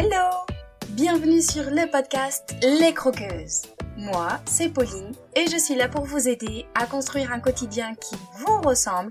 Hello Bienvenue sur le podcast Les Croqueuses. Moi, c'est Pauline et je suis là pour vous aider à construire un quotidien qui vous ressemble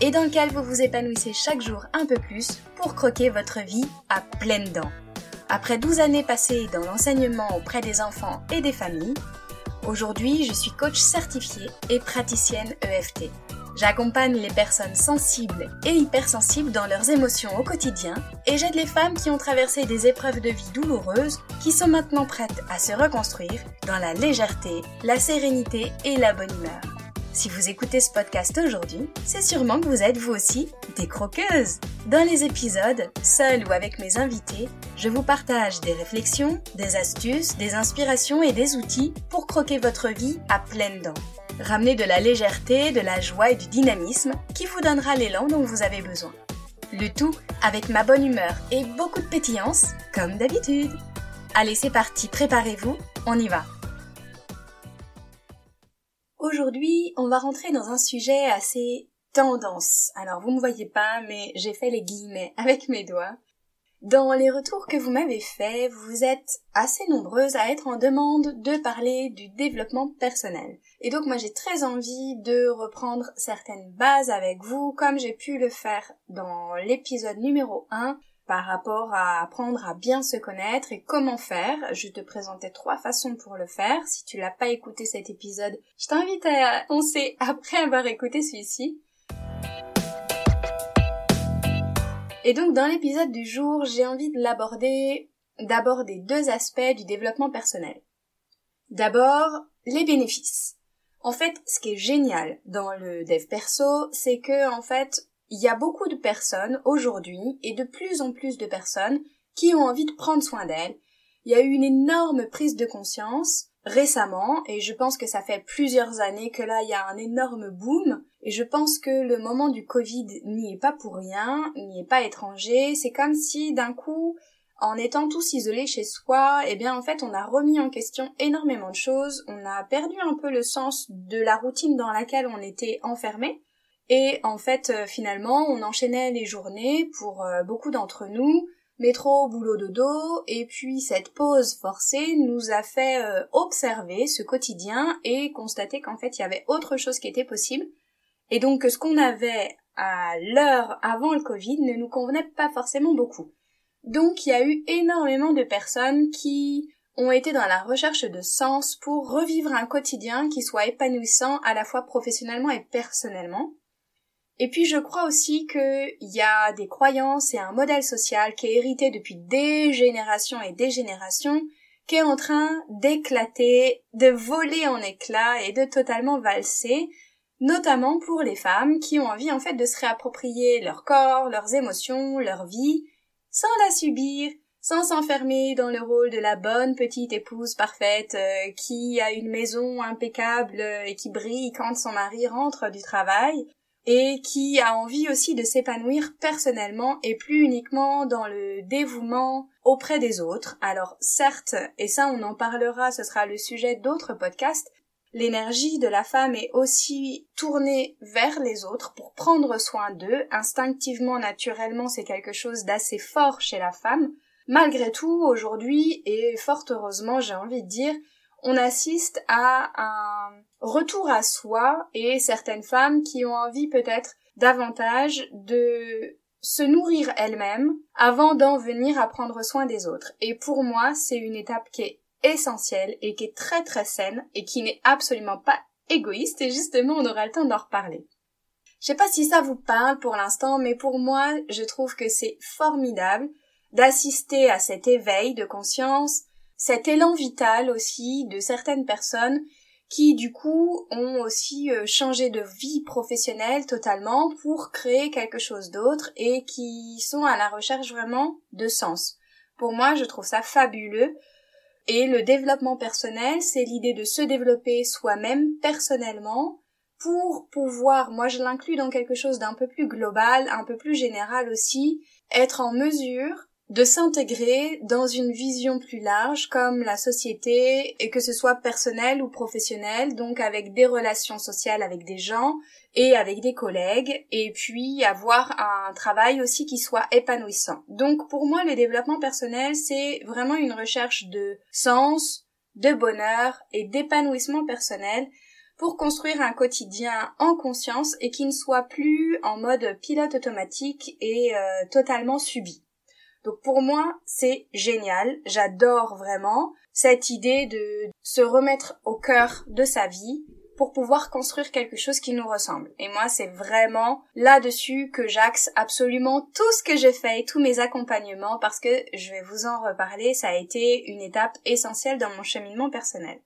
et dans lequel vous vous épanouissez chaque jour un peu plus pour croquer votre vie à pleines dents. Après 12 années passées dans l'enseignement auprès des enfants et des familles, aujourd'hui je suis coach certifiée et praticienne EFT. J'accompagne les personnes sensibles et hypersensibles dans leurs émotions au quotidien et j'aide les femmes qui ont traversé des épreuves de vie douloureuses qui sont maintenant prêtes à se reconstruire dans la légèreté, la sérénité et la bonne humeur. Si vous écoutez ce podcast aujourd'hui, c'est sûrement que vous êtes vous aussi des croqueuses. Dans les épisodes, seul ou avec mes invités, je vous partage des réflexions, des astuces, des inspirations et des outils pour croquer votre vie à pleines dents. Ramenez de la légèreté, de la joie et du dynamisme qui vous donnera l'élan dont vous avez besoin. Le tout avec ma bonne humeur et beaucoup de pétillance, comme d'habitude. Allez, c'est parti, préparez-vous, on y va. Aujourd'hui, on va rentrer dans un sujet assez tendance. Alors, vous ne me voyez pas, mais j'ai fait les guillemets avec mes doigts. Dans les retours que vous m'avez faits, vous êtes assez nombreuses à être en demande de parler du développement personnel. Et donc moi j'ai très envie de reprendre certaines bases avec vous comme j'ai pu le faire dans l'épisode numéro 1 par rapport à apprendre à bien se connaître et comment faire. Je te présentais trois façons pour le faire. Si tu l'as pas écouté cet épisode, je t'invite à foncer après avoir écouté celui-ci. Et donc dans l'épisode du jour, j'ai envie de l'aborder d'aborder deux aspects du développement personnel. D'abord, les bénéfices. En fait, ce qui est génial dans le dev perso, c'est que en fait, il y a beaucoup de personnes aujourd'hui et de plus en plus de personnes qui ont envie de prendre soin d'elles. Il y a eu une énorme prise de conscience récemment et je pense que ça fait plusieurs années que là il y a un énorme boom et je pense que le moment du Covid n'y est pas pour rien, n'y est pas étranger, c'est comme si d'un coup en étant tous isolés chez soi, eh bien en fait on a remis en question énormément de choses, on a perdu un peu le sens de la routine dans laquelle on était enfermé. Et en fait euh, finalement on enchaînait les journées pour euh, beaucoup d'entre nous. Métro, boulot, dodo, et puis cette pause forcée nous a fait euh, observer ce quotidien et constater qu'en fait il y avait autre chose qui était possible, et donc que ce qu'on avait à l'heure avant le Covid ne nous convenait pas forcément beaucoup. Donc il y a eu énormément de personnes qui ont été dans la recherche de sens pour revivre un quotidien qui soit épanouissant à la fois professionnellement et personnellement. Et puis je crois aussi qu'il y a des croyances et un modèle social qui est hérité depuis des générations et des générations, qui est en train d'éclater, de voler en éclats et de totalement valser, notamment pour les femmes qui ont envie en fait de se réapproprier leur corps, leurs émotions, leur vie, sans la subir, sans s'enfermer dans le rôle de la bonne petite épouse parfaite euh, qui a une maison impeccable et qui brille quand son mari rentre du travail, et qui a envie aussi de s'épanouir personnellement et plus uniquement dans le dévouement auprès des autres. Alors certes, et ça on en parlera, ce sera le sujet d'autres podcasts, l'énergie de la femme est aussi tournée vers les autres pour prendre soin d'eux. Instinctivement, naturellement, c'est quelque chose d'assez fort chez la femme. Malgré tout, aujourd'hui, et fort heureusement, j'ai envie de dire, on assiste à un retour à soi et certaines femmes qui ont envie peut-être davantage de se nourrir elles-mêmes avant d'en venir à prendre soin des autres. Et pour moi, c'est une étape qui est essentielle et qui est très très saine et qui n'est absolument pas égoïste et justement on aura le temps d'en reparler. Je sais pas si ça vous parle pour l'instant, mais pour moi, je trouve que c'est formidable d'assister à cet éveil de conscience, cet élan vital aussi de certaines personnes qui du coup ont aussi euh, changé de vie professionnelle totalement pour créer quelque chose d'autre et qui sont à la recherche vraiment de sens. Pour moi, je trouve ça fabuleux. Et le développement personnel, c'est l'idée de se développer soi-même personnellement pour pouvoir, moi je l'inclus dans quelque chose d'un peu plus global, un peu plus général aussi, être en mesure de s'intégrer dans une vision plus large comme la société et que ce soit personnel ou professionnel donc avec des relations sociales avec des gens et avec des collègues et puis avoir un travail aussi qui soit épanouissant. Donc pour moi le développement personnel c'est vraiment une recherche de sens, de bonheur et d'épanouissement personnel pour construire un quotidien en conscience et qui ne soit plus en mode pilote automatique et euh, totalement subi. Donc pour moi, c'est génial. J'adore vraiment cette idée de se remettre au cœur de sa vie pour pouvoir construire quelque chose qui nous ressemble. Et moi, c'est vraiment là-dessus que j'axe absolument tout ce que j'ai fait et tous mes accompagnements parce que je vais vous en reparler, ça a été une étape essentielle dans mon cheminement personnel.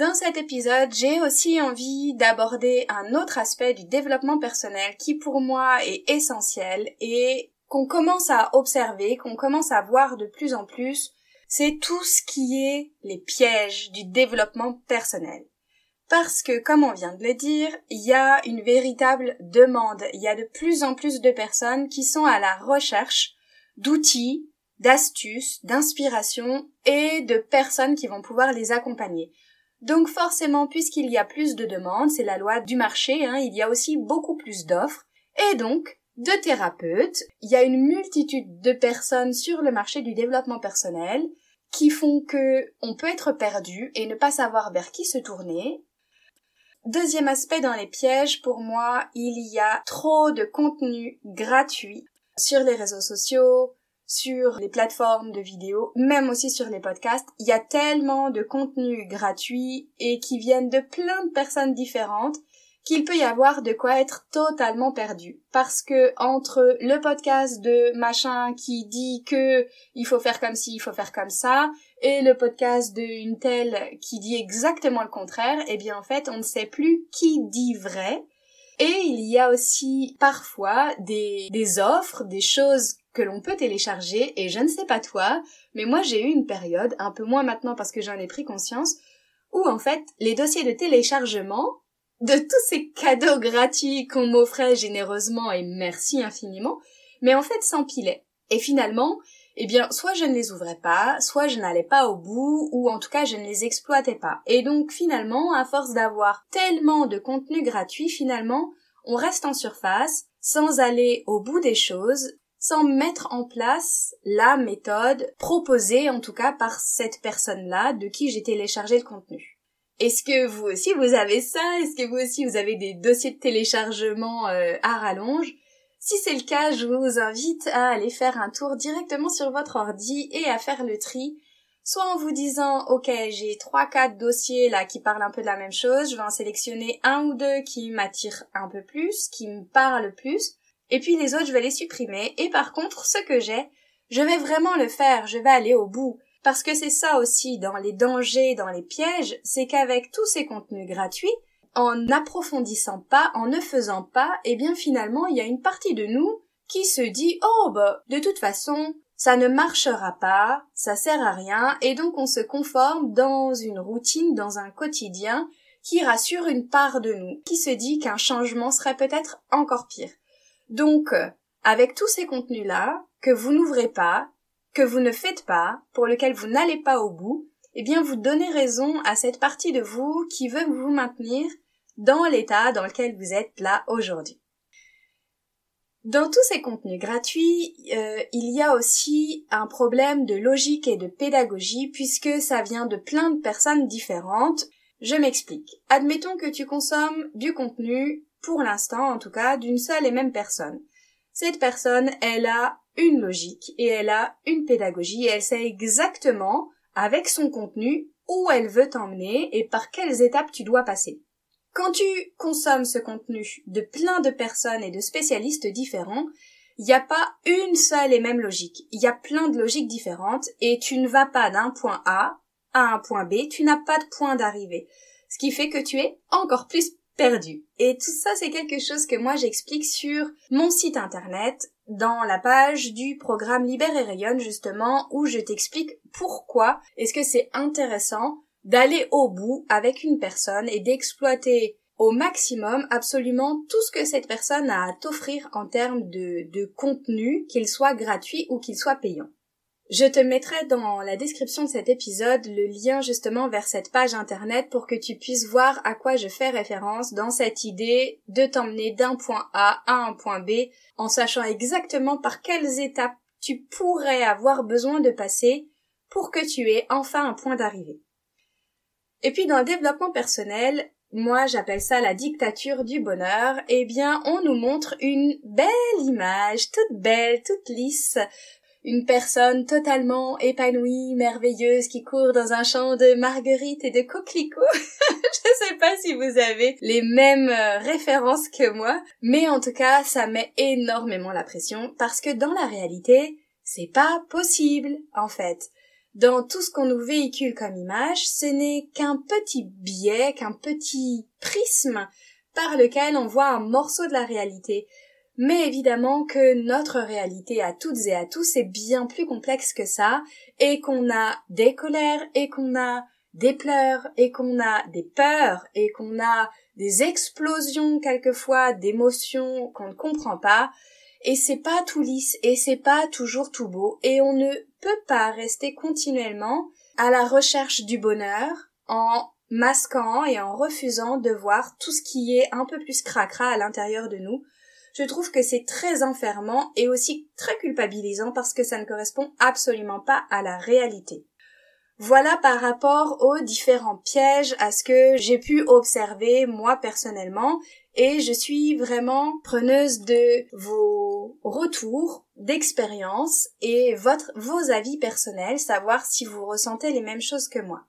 Dans cet épisode, j'ai aussi envie d'aborder un autre aspect du développement personnel qui pour moi est essentiel et qu'on commence à observer, qu'on commence à voir de plus en plus, c'est tout ce qui est les pièges du développement personnel. Parce que, comme on vient de le dire, il y a une véritable demande, il y a de plus en plus de personnes qui sont à la recherche d'outils, d'astuces, d'inspiration et de personnes qui vont pouvoir les accompagner. Donc forcément, puisqu'il y a plus de demandes, c'est la loi du marché, hein, il y a aussi beaucoup plus d'offres, et donc de thérapeutes. Il y a une multitude de personnes sur le marché du développement personnel qui font que on peut être perdu et ne pas savoir vers qui se tourner. Deuxième aspect dans les pièges, pour moi, il y a trop de contenu gratuit sur les réseaux sociaux, sur les plateformes de vidéos, même aussi sur les podcasts. Il y a tellement de contenus gratuits et qui viennent de plein de personnes différentes qu'il peut y avoir de quoi être totalement perdu. Parce que entre le podcast de machin qui dit que il faut faire comme ci, il faut faire comme ça, et le podcast d'une telle qui dit exactement le contraire, eh bien en fait on ne sait plus qui dit vrai. Et il y a aussi parfois des, des offres, des choses que l'on peut télécharger et je ne sais pas toi, mais moi j'ai eu une période, un peu moins maintenant parce que j'en ai pris conscience, où en fait les dossiers de téléchargement de tous ces cadeaux gratuits qu'on m'offrait généreusement et merci infiniment, mais en fait s'empilaient. Et finalement, eh bien, soit je ne les ouvrais pas, soit je n'allais pas au bout, ou en tout cas je ne les exploitais pas. Et donc finalement, à force d'avoir tellement de contenu gratuit, finalement, on reste en surface, sans aller au bout des choses, sans mettre en place la méthode proposée en tout cas par cette personne-là de qui j'ai téléchargé le contenu. Est-ce que vous aussi vous avez ça? Est-ce que vous aussi vous avez des dossiers de téléchargement euh, à rallonge? Si c'est le cas, je vous invite à aller faire un tour directement sur votre ordi et à faire le tri. Soit en vous disant ok j'ai trois quatre dossiers là qui parlent un peu de la même chose, je vais en sélectionner un ou deux qui m'attirent un peu plus, qui me parlent plus, et puis les autres, je vais les supprimer. Et par contre, ce que j'ai, je vais vraiment le faire, je vais aller au bout. Parce que c'est ça aussi dans les dangers, dans les pièges, c'est qu'avec tous ces contenus gratuits, en n'approfondissant pas, en ne faisant pas, eh bien finalement, il y a une partie de nous qui se dit oh bah de toute façon ça ne marchera pas, ça sert à rien et donc on se conforme dans une routine, dans un quotidien qui rassure une part de nous, qui se dit qu'un changement serait peut-être encore pire. Donc, avec tous ces contenus-là, que vous n'ouvrez pas, que vous ne faites pas, pour lequel vous n'allez pas au bout, eh bien vous donnez raison à cette partie de vous qui veut vous maintenir dans l'état dans lequel vous êtes là aujourd'hui. Dans tous ces contenus gratuits, euh, il y a aussi un problème de logique et de pédagogie puisque ça vient de plein de personnes différentes. Je m'explique. Admettons que tu consommes du contenu pour l'instant en tout cas, d'une seule et même personne. Cette personne, elle a une logique et elle a une pédagogie et elle sait exactement, avec son contenu, où elle veut t'emmener et par quelles étapes tu dois passer. Quand tu consommes ce contenu de plein de personnes et de spécialistes différents, il n'y a pas une seule et même logique. Il y a plein de logiques différentes et tu ne vas pas d'un point A à un point B, tu n'as pas de point d'arrivée. Ce qui fait que tu es encore plus Et tout ça, c'est quelque chose que moi j'explique sur mon site internet, dans la page du programme Libère et Rayonne, justement, où je t'explique pourquoi est-ce que c'est intéressant d'aller au bout avec une personne et d'exploiter au maximum absolument tout ce que cette personne a à t'offrir en termes de contenu, qu'il soit gratuit ou qu'il soit payant. Je te mettrai dans la description de cet épisode le lien justement vers cette page internet pour que tu puisses voir à quoi je fais référence dans cette idée de t'emmener d'un point A à un point B en sachant exactement par quelles étapes tu pourrais avoir besoin de passer pour que tu aies enfin un point d'arrivée. Et puis dans le développement personnel, moi j'appelle ça la dictature du bonheur, eh bien on nous montre une belle image, toute belle, toute lisse, une personne totalement épanouie, merveilleuse, qui court dans un champ de marguerites et de coquelicots. Je sais pas si vous avez les mêmes euh, références que moi, mais en tout cas, ça met énormément la pression parce que dans la réalité, c'est pas possible, en fait. Dans tout ce qu'on nous véhicule comme image, ce n'est qu'un petit biais, qu'un petit prisme par lequel on voit un morceau de la réalité mais évidemment que notre réalité à toutes et à tous est bien plus complexe que ça, et qu'on a des colères, et qu'on a des pleurs, et qu'on a des peurs, et qu'on a des explosions quelquefois d'émotions qu'on ne comprend pas, et c'est pas tout lisse, et c'est pas toujours tout beau, et on ne peut pas rester continuellement à la recherche du bonheur en masquant et en refusant de voir tout ce qui est un peu plus cracra à l'intérieur de nous, je trouve que c'est très enfermant et aussi très culpabilisant parce que ça ne correspond absolument pas à la réalité. Voilà par rapport aux différents pièges à ce que j'ai pu observer moi personnellement et je suis vraiment preneuse de vos retours d'expérience et votre, vos avis personnels, savoir si vous ressentez les mêmes choses que moi.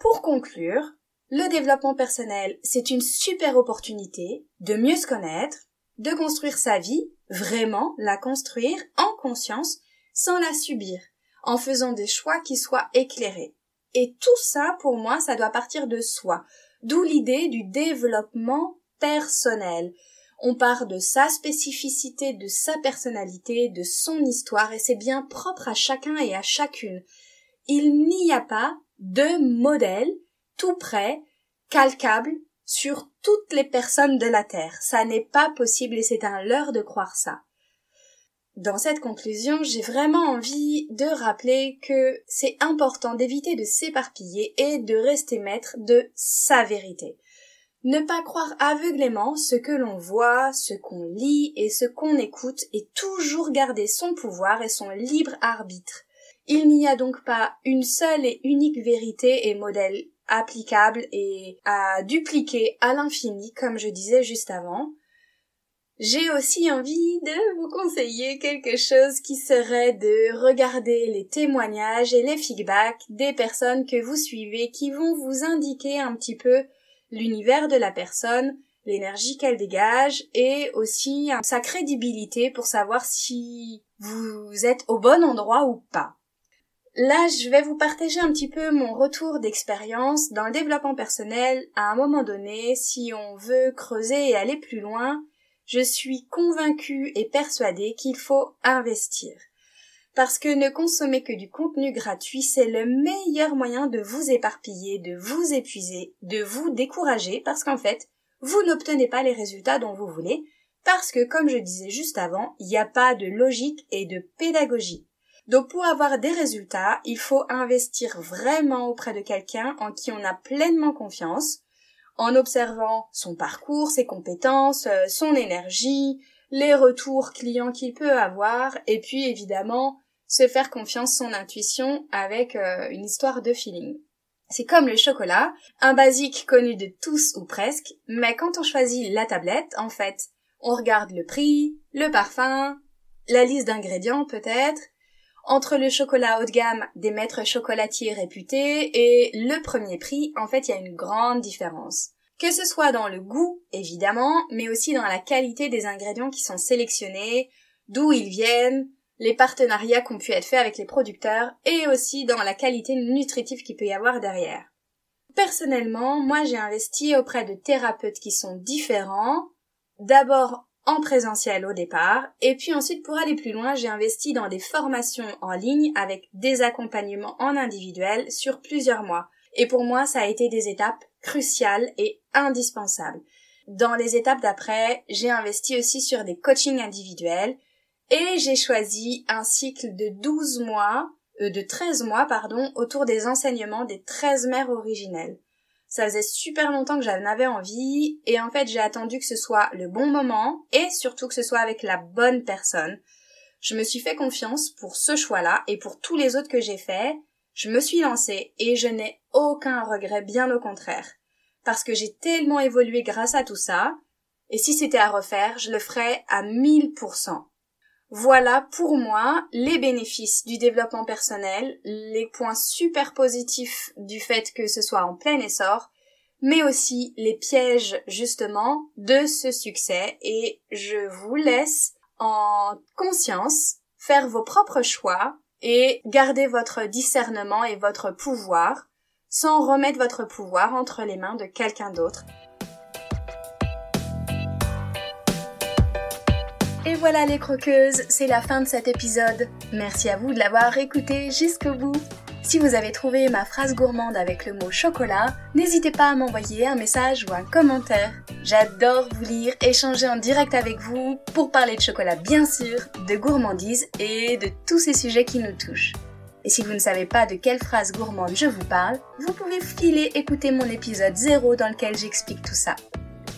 Pour conclure, le développement personnel, c'est une super opportunité de mieux se connaître, de construire sa vie, vraiment la construire en conscience, sans la subir, en faisant des choix qui soient éclairés. Et tout ça, pour moi, ça doit partir de soi. D'où l'idée du développement personnel. On part de sa spécificité, de sa personnalité, de son histoire, et c'est bien propre à chacun et à chacune. Il n'y a pas de modèle tout prêt, calcable sur toutes les personnes de la Terre. Ça n'est pas possible et c'est un leurre de croire ça. Dans cette conclusion, j'ai vraiment envie de rappeler que c'est important d'éviter de s'éparpiller et de rester maître de sa vérité. Ne pas croire aveuglément ce que l'on voit, ce qu'on lit et ce qu'on écoute et toujours garder son pouvoir et son libre arbitre. Il n'y a donc pas une seule et unique vérité et modèle applicable et à dupliquer à l'infini, comme je disais juste avant. J'ai aussi envie de vous conseiller quelque chose qui serait de regarder les témoignages et les feedbacks des personnes que vous suivez qui vont vous indiquer un petit peu l'univers de la personne, l'énergie qu'elle dégage et aussi sa crédibilité pour savoir si vous êtes au bon endroit ou pas. Là, je vais vous partager un petit peu mon retour d'expérience dans le développement personnel. À un moment donné, si on veut creuser et aller plus loin, je suis convaincue et persuadée qu'il faut investir. Parce que ne consommer que du contenu gratuit, c'est le meilleur moyen de vous éparpiller, de vous épuiser, de vous décourager, parce qu'en fait, vous n'obtenez pas les résultats dont vous voulez, parce que, comme je disais juste avant, il n'y a pas de logique et de pédagogie. Donc pour avoir des résultats, il faut investir vraiment auprès de quelqu'un en qui on a pleinement confiance, en observant son parcours, ses compétences, euh, son énergie, les retours clients qu'il peut avoir, et puis évidemment se faire confiance son intuition avec euh, une histoire de feeling. C'est comme le chocolat, un basique connu de tous ou presque, mais quand on choisit la tablette, en fait, on regarde le prix, le parfum, la liste d'ingrédients peut-être, entre le chocolat haut de gamme des maîtres chocolatiers réputés et le premier prix, en fait, il y a une grande différence. Que ce soit dans le goût, évidemment, mais aussi dans la qualité des ingrédients qui sont sélectionnés, d'où ils viennent, les partenariats qui ont pu être faits avec les producteurs, et aussi dans la qualité nutritive qu'il peut y avoir derrière. Personnellement, moi j'ai investi auprès de thérapeutes qui sont différents, d'abord en présentiel au départ, et puis ensuite pour aller plus loin, j'ai investi dans des formations en ligne avec des accompagnements en individuel sur plusieurs mois. Et pour moi, ça a été des étapes cruciales et indispensables. Dans les étapes d'après, j'ai investi aussi sur des coachings individuels et j'ai choisi un cycle de 12 mois, euh, de 13 mois, pardon, autour des enseignements des 13 mères originelles. Ça faisait super longtemps que j'en avais envie et en fait j'ai attendu que ce soit le bon moment et surtout que ce soit avec la bonne personne. Je me suis fait confiance pour ce choix-là et pour tous les autres que j'ai faits. Je me suis lancée et je n'ai aucun regret, bien au contraire. Parce que j'ai tellement évolué grâce à tout ça, et si c'était à refaire, je le ferais à 1000%. Voilà pour moi les bénéfices du développement personnel, les points super positifs du fait que ce soit en plein essor, mais aussi les pièges justement de ce succès. Et je vous laisse en conscience faire vos propres choix et garder votre discernement et votre pouvoir sans remettre votre pouvoir entre les mains de quelqu'un d'autre Et voilà les croqueuses, c'est la fin de cet épisode. Merci à vous de l'avoir écouté jusqu'au bout. Si vous avez trouvé ma phrase gourmande avec le mot chocolat, n'hésitez pas à m'envoyer un message ou un commentaire. J'adore vous lire, échanger en direct avec vous pour parler de chocolat bien sûr, de gourmandise et de tous ces sujets qui nous touchent. Et si vous ne savez pas de quelle phrase gourmande je vous parle, vous pouvez filer écouter mon épisode 0 dans lequel j'explique tout ça.